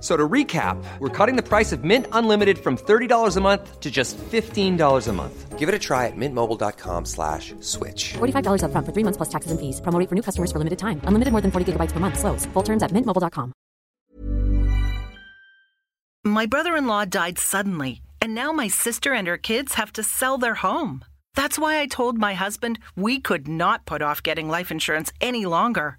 So to recap, we're cutting the price of Mint Unlimited from $30 a month to just $15 a month. Give it a try at mintmobile.com slash switch. $45 upfront for three months plus taxes and fees. Promo rate for new customers for limited time. Unlimited more than 40 gigabytes per month. Slows. Full terms at mintmobile.com. My brother in law died suddenly, and now my sister and her kids have to sell their home. That's why I told my husband we could not put off getting life insurance any longer.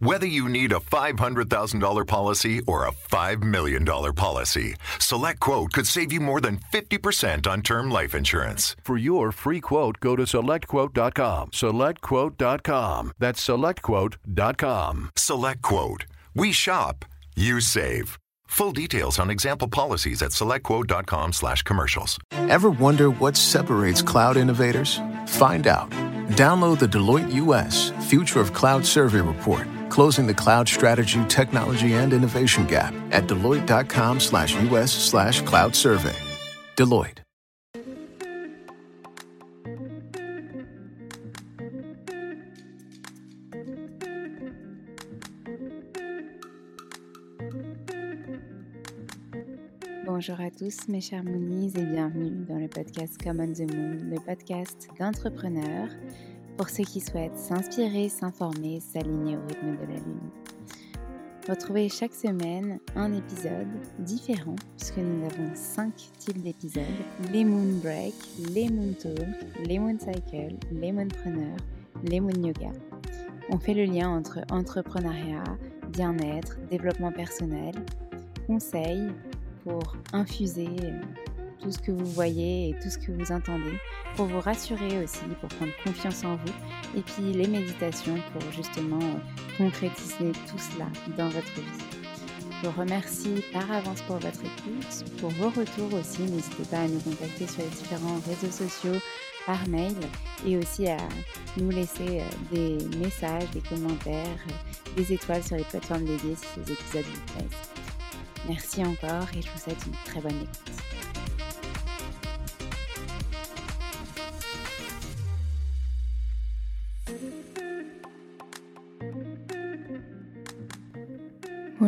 Whether you need a $500,000 policy or a $5 million policy, SelectQuote could save you more than 50% on term life insurance. For your free quote, go to selectquote.com. Selectquote.com. That's selectquote.com. SelectQuote. We shop, you save. Full details on example policies at selectquote.com slash commercials. Ever wonder what separates cloud innovators? Find out. Download the Deloitte US Future of Cloud Survey Report, closing the cloud strategy, technology, and innovation gap at deloitte.com slash US slash cloud survey. Deloitte. Bonjour à tous mes chers Moonies et bienvenue dans le podcast Common the Moon, le podcast d'entrepreneurs pour ceux qui souhaitent s'inspirer, s'informer, s'aligner au rythme de la Lune. Retrouvez chaque semaine un épisode différent puisque nous avons cinq types d'épisodes les Moon Break, les Moon Talk, les Moon Cycle, les Moonpreneurs, les Moon Yoga. On fait le lien entre entrepreneuriat, bien-être, développement personnel, conseils, pour infuser tout ce que vous voyez et tout ce que vous entendez, pour vous rassurer aussi, pour prendre confiance en vous, et puis les méditations pour justement concrétiser tout cela dans votre vie. Je vous remercie par avance pour votre écoute, pour vos retours aussi. N'hésitez pas à nous contacter sur les différents réseaux sociaux, par mail, et aussi à nous laisser euh, des messages, des commentaires, des étoiles sur les plateformes dédiées si ces épisodes vous plaisent. Merci encore et je vous souhaite une très bonne écoute.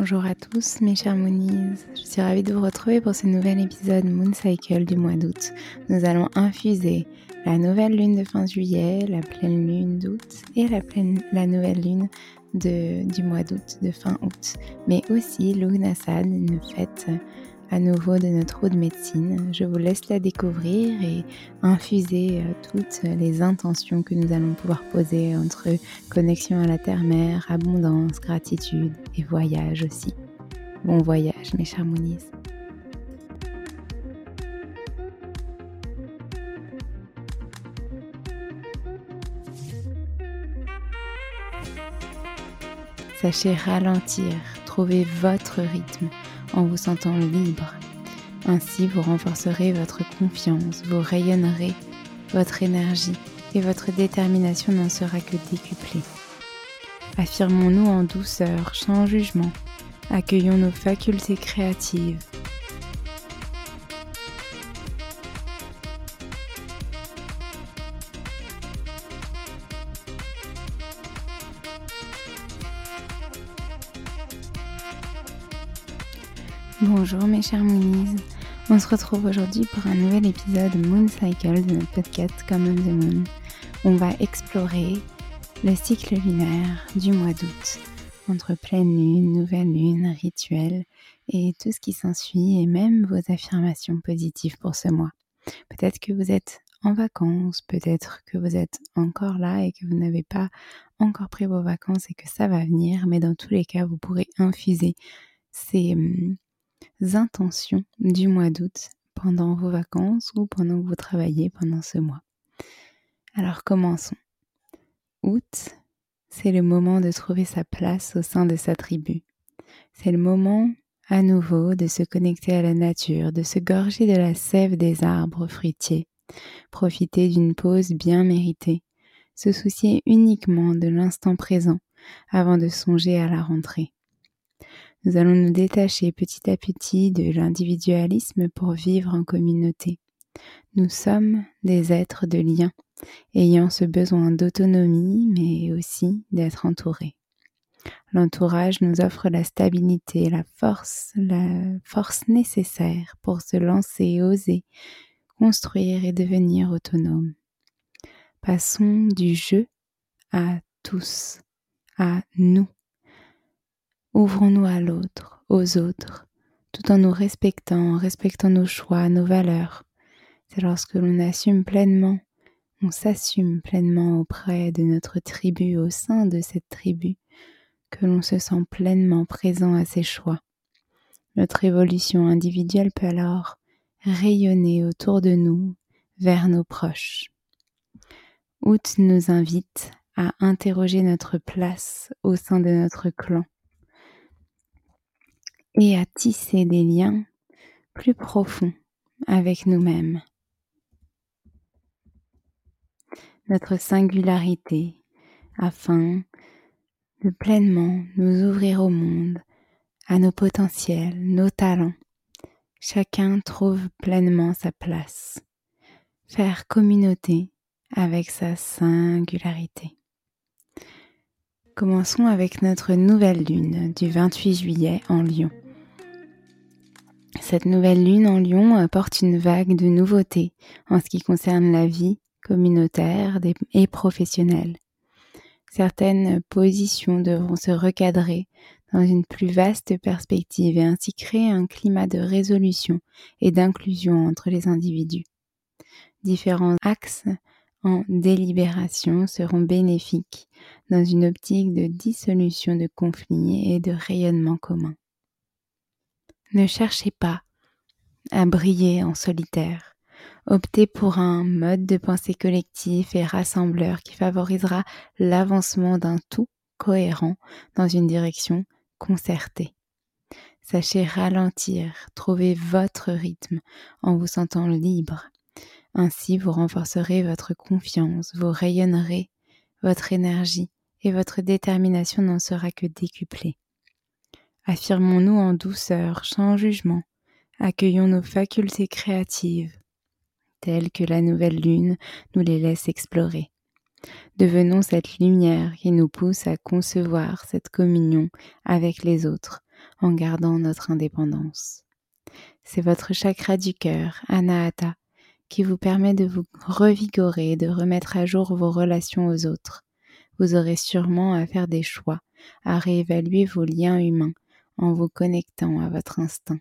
Bonjour à tous mes chers Moonies, je suis ravie de vous retrouver pour ce nouvel épisode Moon Cycle du mois d'août. Nous allons infuser la nouvelle lune de fin juillet, la pleine lune d'août et la, nouvelle lune du mois d'août, de fin août, mais aussi Lugnasad, une fête à nouveau de notre eau de médecine. Je vous laisse la découvrir et infuser euh, toutes les intentions que nous allons pouvoir poser entre connexion à la terre-mère, abondance, gratitude et voyage aussi. Bon voyage mes chers Moonies. Sachez ralentir, trouver votre rythme en vous sentant libre. Ainsi, vous renforcerez votre confiance, vous rayonnerez, votre énergie et votre détermination n'en sera que décuplée. Affirmons-nous en douceur, sans jugement, Accueillons nos facultés créatives. Bonjour mes chers Moonies, on se retrouve aujourd'hui pour un nouvel épisode Moon Cycle de notre podcast Common the Moon. On va explorer le cycle lunaire du mois d'août entre pleine lune, nouvelle lune, rituel et tout ce qui s'ensuit et même vos affirmations positives pour ce mois. Peut-être que vous êtes en vacances, peut-être que vous êtes encore là et que vous n'avez pas encore pris vos vacances et que ça va venir, mais dans tous les cas, vous pourrez infuser ces hum, intentions du mois d'août pendant vos vacances ou pendant que vous travaillez pendant ce mois. Alors commençons. Août, c'est le moment de trouver sa place au sein de sa tribu. C'est le moment à nouveau de se connecter à la nature, de se gorger de la sève des arbres fruitiers, profiter d'une pause bien méritée, se soucier uniquement de l'instant présent avant de songer à la rentrée. Nous allons nous détacher petit à petit de l'individualisme pour vivre en communauté. Nous sommes des êtres de lien ayant ce besoin d'autonomie, mais aussi d'être entouré. L'entourage nous offre la stabilité, la force, la force nécessaire pour se lancer, oser, construire et devenir autonome. Passons du jeu à tous, à nous. Ouvrons-nous à l'autre, aux autres, tout en nous respectant, en respectant nos choix, nos valeurs. C'est lorsque l'on assume pleinement on s'assume pleinement auprès de notre tribu, au sein de cette tribu, que l'on se sent pleinement présent à ses choix. Notre évolution individuelle peut alors rayonner autour de nous, vers nos proches. Août nous invite à interroger notre place au sein de notre clan et à tisser des liens plus profonds avec nous-mêmes. notre singularité afin de pleinement nous ouvrir au monde, à nos potentiels, nos talents. Chacun trouve pleinement sa place. Faire communauté avec sa singularité. Commençons avec notre nouvelle lune du 28 juillet en Lyon. Cette nouvelle lune en Lyon apporte une vague de nouveautés en ce qui concerne la vie, communautaires et professionnelles. Certaines positions devront se recadrer dans une plus vaste perspective et ainsi créer un climat de résolution et d'inclusion entre les individus. Différents axes en délibération seront bénéfiques dans une optique de dissolution de conflits et de rayonnement commun. Ne cherchez pas à briller en solitaire. Optez pour un mode de pensée collectif et rassembleur qui favorisera l'avancement d'un tout cohérent dans une direction concertée. Sachez ralentir, trouver votre rythme en vous sentant libre. Ainsi, vous renforcerez votre confiance, vous rayonnerez, votre énergie et votre détermination n'en sera que décuplée. Affirmons-nous en douceur, sans jugement. Accueillons nos facultés créatives telles que la nouvelle lune nous les laisse explorer. Devenons cette lumière qui nous pousse à concevoir cette communion avec les autres en gardant notre indépendance. C'est votre chakra du cœur, Anahata, qui vous permet de vous revigorer, de remettre à jour vos relations aux autres. Vous aurez sûrement à faire des choix, à réévaluer vos liens humains en vous connectant à votre instinct.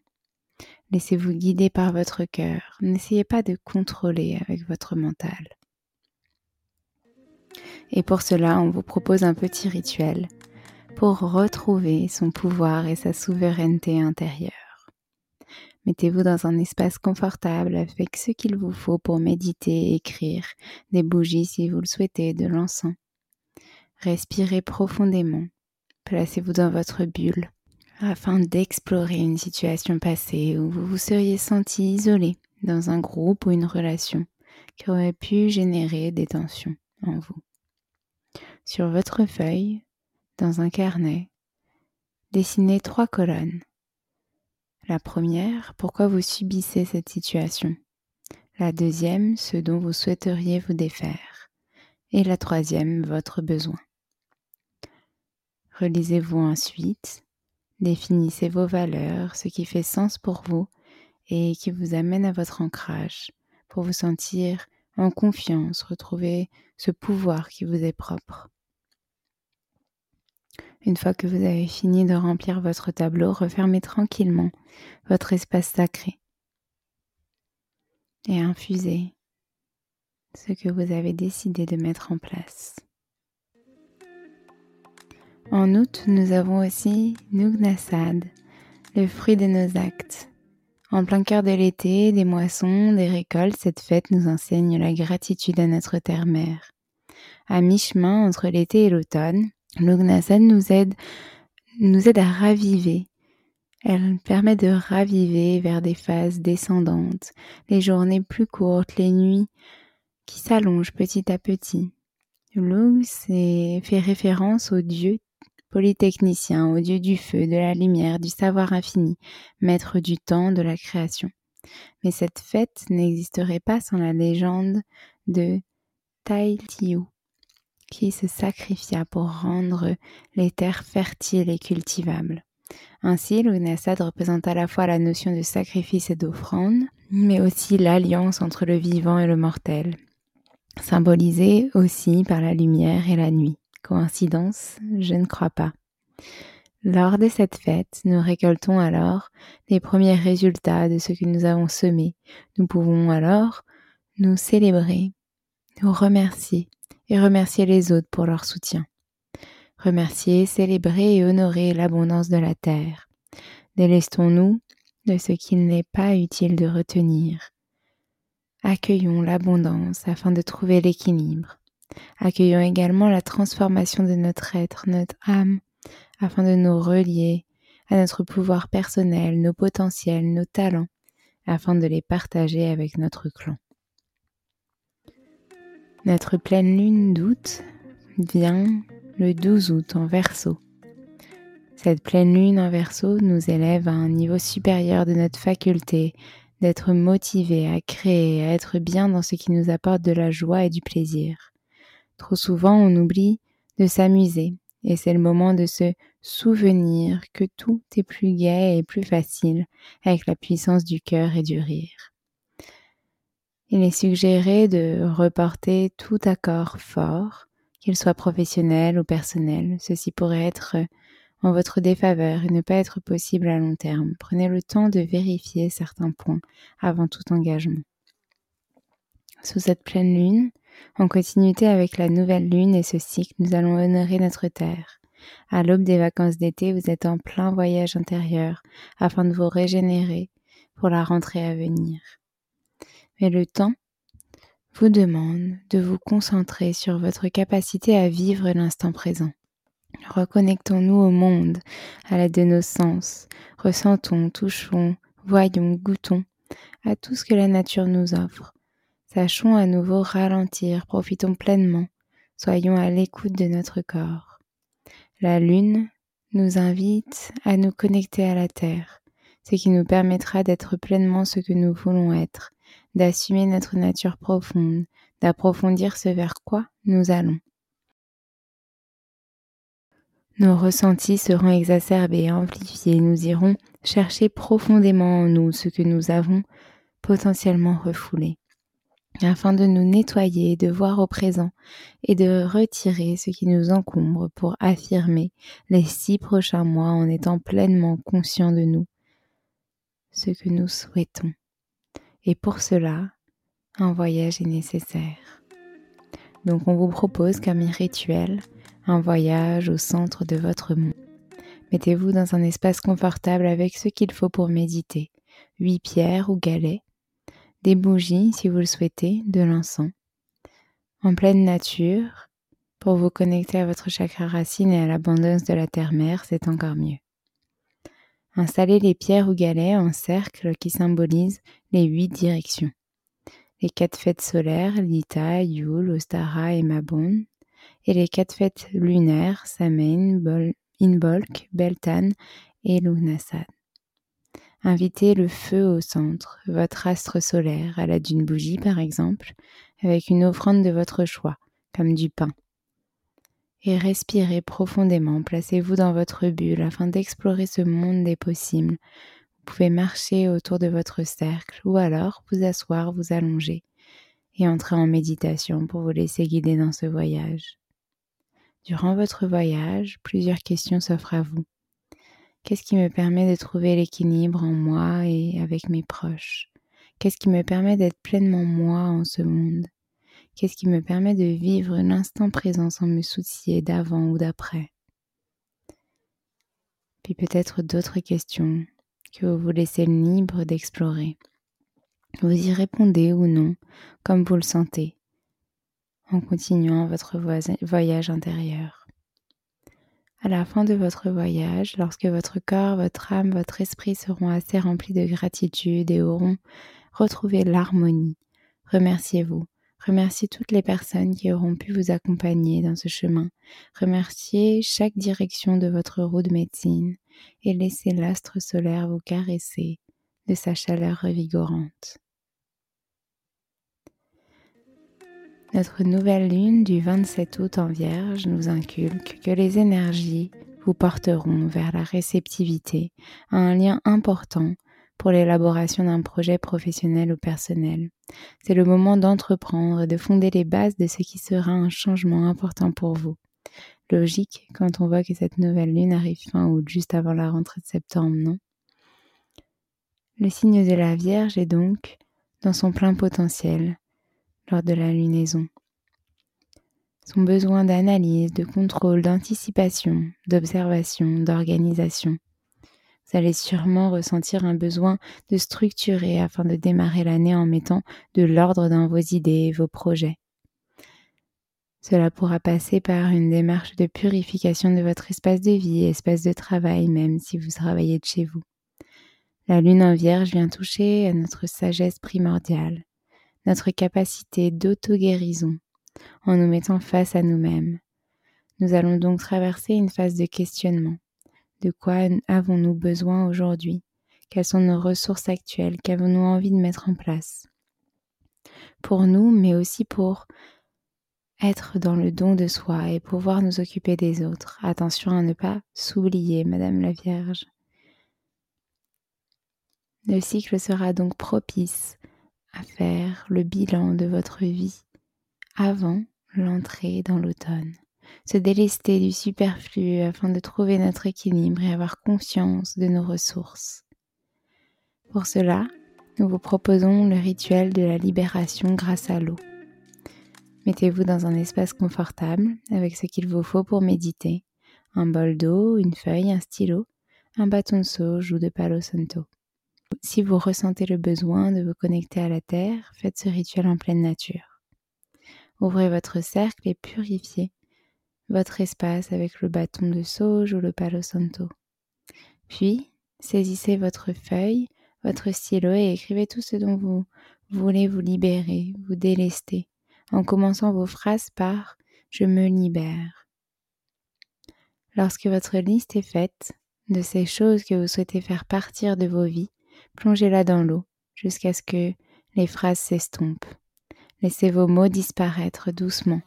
Laissez-vous guider par votre cœur. N'essayez pas de contrôler avec votre mental. Et pour cela, on vous propose un petit rituel pour retrouver son pouvoir et sa souveraineté intérieure. Mettez-vous dans un espace confortable avec ce qu'il vous faut pour méditer, écrire, des bougies si vous le souhaitez, de l'encens. Respirez profondément. Placez-vous dans votre bulle afin d'explorer une situation passée où vous vous seriez senti isolé dans un groupe ou une relation qui aurait pu générer des tensions en vous. Sur votre feuille, dans un carnet, dessinez trois colonnes. La première, pourquoi vous subissez cette situation? La deuxième, ce dont vous souhaiteriez vous défaire. Et la troisième, votre besoin. Relisez-vous ensuite, définissez vos valeurs, ce qui fait sens pour vous et qui vous amène à votre ancrage pour vous sentir en confiance, retrouver ce pouvoir qui vous est propre. Une fois que vous avez fini de remplir votre tableau, refermez tranquillement votre espace sacré et infusez ce que vous avez décidé de mettre en place. En août, nous avons aussi Nugnasad, le fruit de nos actes. En plein cœur de l'été, des moissons, des récoltes, cette fête nous enseigne la gratitude à notre terre-mère. À mi-chemin entre l'été et l'automne, Nugnasad nous aide, nous aide à raviver. Elle permet de raviver vers des phases descendantes, les journées plus courtes, les nuits qui s'allongent petit à petit. Lug fait référence au dieu polytechnicien, au dieu du feu, de la lumière, du savoir infini, maître du temps, de la création. Mais cette fête n'existerait pas sans la légende de Taïtiou, qui se sacrifia pour rendre les terres fertiles et cultivables. Ainsi, l'Ugnasad représente à la fois la notion de sacrifice et d'offrande, mais aussi l'alliance entre le vivant et le mortel, symbolisée aussi par la lumière et la nuit. Coïncidence? Je ne crois pas. Lors de cette fête, nous récoltons alors les premiers résultats de ce que nous avons semé. Nous pouvons alors nous célébrer, nous remercier et remercier les autres pour leur soutien. Remercier, célébrer et honorer l'abondance de la terre. Délestons-nous de ce qu'il n'est pas utile de retenir. Accueillons l'abondance afin de trouver l'équilibre. Accueillons également la transformation de notre être, notre âme, afin de nous relier à notre pouvoir personnel, nos potentiels, nos talents, afin de les partager avec notre clan. Notre pleine lune d'août vient le 12 août en verso. Cette pleine lune en verso nous élève à un niveau supérieur de notre faculté d'être motivé à créer, à être bien dans ce qui nous apporte de la joie et du plaisir. Trop souvent, on oublie de s'amuser et c'est le moment de se souvenir que tout est plus gai et plus facile avec la puissance du cœur et du rire. Il est suggéré de reporter tout accord fort, qu'il soit professionnel ou personnel. Ceci pourrait être en votre défaveur et ne pas être possible à long terme. Prenez le temps de vérifier certains points avant tout engagement. Sous cette pleine lune, en continuité avec la nouvelle lune et ce cycle, nous allons honorer notre terre. À l'aube des vacances d'été, vous êtes en plein voyage intérieur afin de vous régénérer pour la rentrée à venir. Mais le temps vous demande de vous concentrer sur votre capacité à vivre l'instant présent. Reconnectons-nous au monde à l'aide de nos sens. Ressentons, touchons, voyons, goûtons à tout ce que la nature nous offre. Sachons à nouveau ralentir, profitons pleinement, soyons à l'écoute de notre corps. La lune nous invite à nous connecter à la terre, ce qui nous permettra d'être pleinement ce que nous voulons être, d'assumer notre nature profonde, d'approfondir ce vers quoi nous allons. Nos ressentis seront exacerbés, et amplifiés, nous irons chercher profondément en nous ce que nous avons potentiellement refoulé afin de nous nettoyer, de voir au présent et de retirer ce qui nous encombre pour affirmer les six prochains mois en étant pleinement conscients de nous, ce que nous souhaitons. Et pour cela, un voyage est nécessaire. Donc on vous propose comme rituel un voyage au centre de votre monde. Mettez-vous dans un espace confortable avec ce qu'il faut pour méditer, huit pierres ou galets, des bougies si vous le souhaitez, de l'encens. En pleine nature, pour vous connecter à votre chakra racine et à l'abondance de la terre-mère, c'est encore mieux. Installez les pierres ou galets en cercle qui symbolisent les huit directions. Les quatre fêtes solaires, Lita, Yule, Ostara et Mabon, et les quatre fêtes lunaires, Samhain, Bol Inbolk, Beltane et Lughnasadh. Invitez le feu au centre, votre astre solaire, à la d'une bougie par exemple, avec une offrande de votre choix, comme du pain. Et respirez profondément, placez-vous dans votre bulle afin d'explorer ce monde des possibles. Vous pouvez marcher autour de votre cercle ou alors vous asseoir, vous allonger et entrer en méditation pour vous laisser guider dans ce voyage. Durant votre voyage, plusieurs questions s'offrent à vous. Qu'est-ce qui me permet de trouver l'équilibre en moi et avec mes proches? Qu'est-ce qui me permet d'être pleinement moi en ce monde? Qu'est-ce qui me permet de vivre l'instant présent sans me soucier d'avant ou d'après? Puis peut-être d'autres questions que vous vous laissez libre d'explorer. Vous y répondez ou non, comme vous le sentez, en continuant votre voyage intérieur. À la fin de votre voyage, lorsque votre corps, votre âme, votre esprit seront assez remplis de gratitude et auront retrouvé l'harmonie, remerciez-vous. Remerciez toutes les personnes qui auront pu vous accompagner dans ce chemin. Remerciez chaque direction de votre roue de médecine et laissez l'astre solaire vous caresser de sa chaleur revigorante. Notre nouvelle lune du 27 août en Vierge nous inculque que les énergies vous porteront vers la réceptivité un lien important pour l'élaboration d'un projet professionnel ou personnel. C'est le moment d'entreprendre et de fonder les bases de ce qui sera un changement important pour vous. Logique quand on voit que cette nouvelle lune arrive fin août, juste avant la rentrée de septembre, non? Le signe de la Vierge est donc dans son plein potentiel, lors de la lunaison. Son besoin d'analyse, de contrôle, d'anticipation, d'observation, d'organisation. Vous allez sûrement ressentir un besoin de structurer afin de démarrer l'année en mettant de l'ordre dans vos idées et vos projets. Cela pourra passer par une démarche de purification de votre espace de vie, espace de travail même si vous travaillez de chez vous. La lune en vierge vient toucher à notre sagesse primordiale, notre capacité d'auto-guérison en nous mettant face à nous-mêmes. Nous allons donc traverser une phase de questionnement. De quoi avons-nous besoin aujourd'hui? Quelles sont nos ressources actuelles? Qu'avons-nous envie de mettre en place? Pour nous, mais aussi pour être dans le don de soi et pouvoir nous occuper des autres. Attention à ne pas s'oublier, Madame la Vierge. Le cycle sera donc propice à faire le bilan de votre vie avant l'entrée dans l'automne. Se délester du superflu afin de trouver notre équilibre et avoir conscience de nos ressources. Pour cela, nous vous proposons le rituel de la libération grâce à l'eau. Mettez-vous dans un espace confortable avec ce qu'il vous faut pour méditer. Un bol d'eau, une feuille, un stylo, un bâton de sauge ou de palo santo. Si vous ressentez le besoin de vous connecter à la Terre, faites ce rituel en pleine nature. Ouvrez votre cercle et purifiez votre espace avec le bâton de sauge ou le palo santo. Puis, saisissez votre feuille, votre stylo et écrivez tout ce dont vous voulez vous libérer, vous délester, en commençant vos phrases par Je me libère. Lorsque votre liste est faite de ces choses que vous souhaitez faire partir de vos vies, Plongez-la dans l'eau jusqu'à ce que les phrases s'estompent. Laissez vos mots disparaître doucement.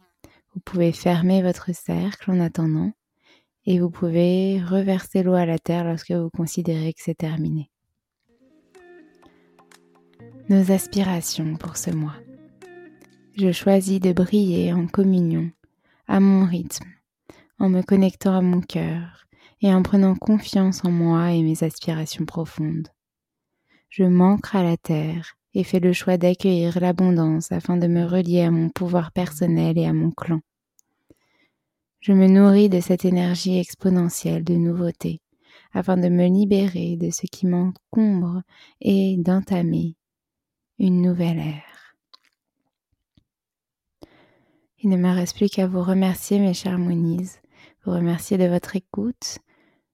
Vous pouvez fermer votre cercle en attendant et vous pouvez reverser l'eau à la terre lorsque vous considérez que c'est terminé. Nos aspirations pour ce mois. Je choisis de briller en communion, à mon rythme, en me connectant à mon cœur et en prenant confiance en moi et mes aspirations profondes je m'ancre à la terre et fais le choix d'accueillir l'abondance afin de me relier à mon pouvoir personnel et à mon clan. Je me nourris de cette énergie exponentielle de nouveauté afin de me libérer de ce qui m'encombre et d'entamer une nouvelle ère. Il ne me reste plus qu'à vous remercier, mes chers Moniz, vous remercier de votre écoute,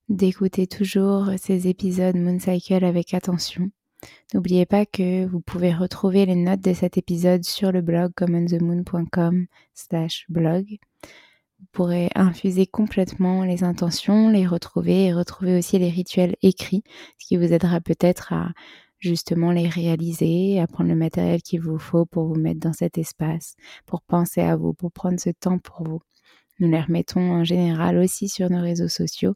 d'écouter toujours ces épisodes Moon Cycle avec attention N'oubliez pas que vous pouvez retrouver les notes de cet épisode sur le blog commonthemoon.com slash blog. vous pourrez infuser complètement les intentions, les retrouver et retrouver aussi les rituels écrits, ce qui vous aidera peut-être à justement les réaliser, à prendre le matériel qu'il vous faut pour vous mettre dans cet espace, pour penser à vous, pour prendre ce temps pour vous. Nous les remettons en général aussi sur nos réseaux sociaux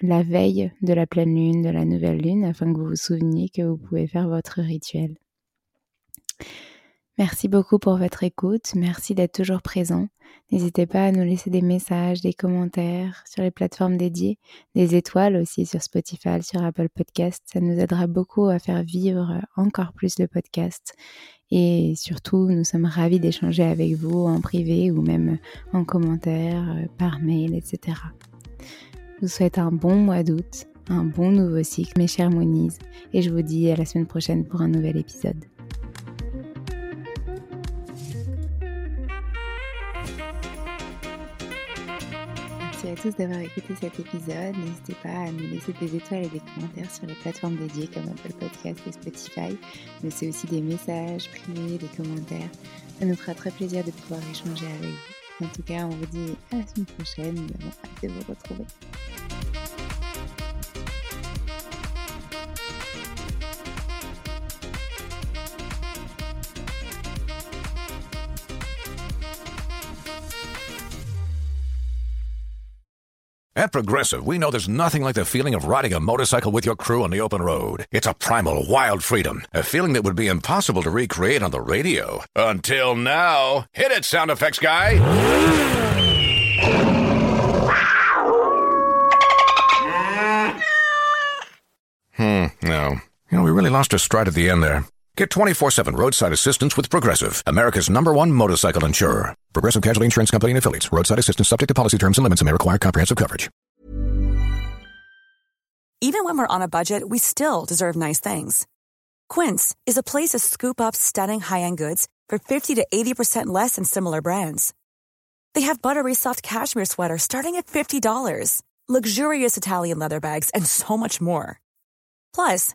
la veille de la pleine lune, de la nouvelle lune, afin que vous vous souveniez que vous pouvez faire votre rituel. Merci beaucoup pour votre écoute, merci d'être toujours présent. N'hésitez pas à nous laisser des messages, des commentaires sur les plateformes dédiées, des étoiles aussi sur Spotify, sur Apple Podcast. Ça nous aidera beaucoup à faire vivre encore plus le podcast. Et surtout, nous sommes ravis d'échanger avec vous en privé ou même en commentaire, euh, par mail, etc. Je vous souhaite un bon mois d'août, un bon nouveau cycle, mes chers Monies, et je vous dis à la semaine prochaine pour un nouvel épisode. Merci à tous d'avoir écouté cet épisode. N'hésitez pas à nous laisser des étoiles et des commentaires sur les plateformes dédiées comme Apple Podcast et Spotify. Mais c'est aussi des messages privés, des commentaires. Ça nous fera très plaisir de pouvoir échanger avec vous. En tout cas, on vous dit à la semaine prochaine. Nous avons hâte de vous retrouver. At Progressive, we know there's nothing like the feeling of riding a motorcycle with your crew on the open road. It's a primal, wild freedom, a feeling that would be impossible to recreate on the radio. Until now. Hit it, sound effects guy! Hmm, no. You know, we really lost our stride at the end there. Get 24 7 roadside assistance with Progressive, America's number one motorcycle insurer. Progressive Casualty Insurance Company and affiliates. Roadside assistance subject to policy terms and limits and may require comprehensive coverage. Even when we're on a budget, we still deserve nice things. Quince is a place to scoop up stunning high end goods for 50 to 80% less than similar brands. They have buttery soft cashmere sweaters starting at $50, luxurious Italian leather bags, and so much more. Plus,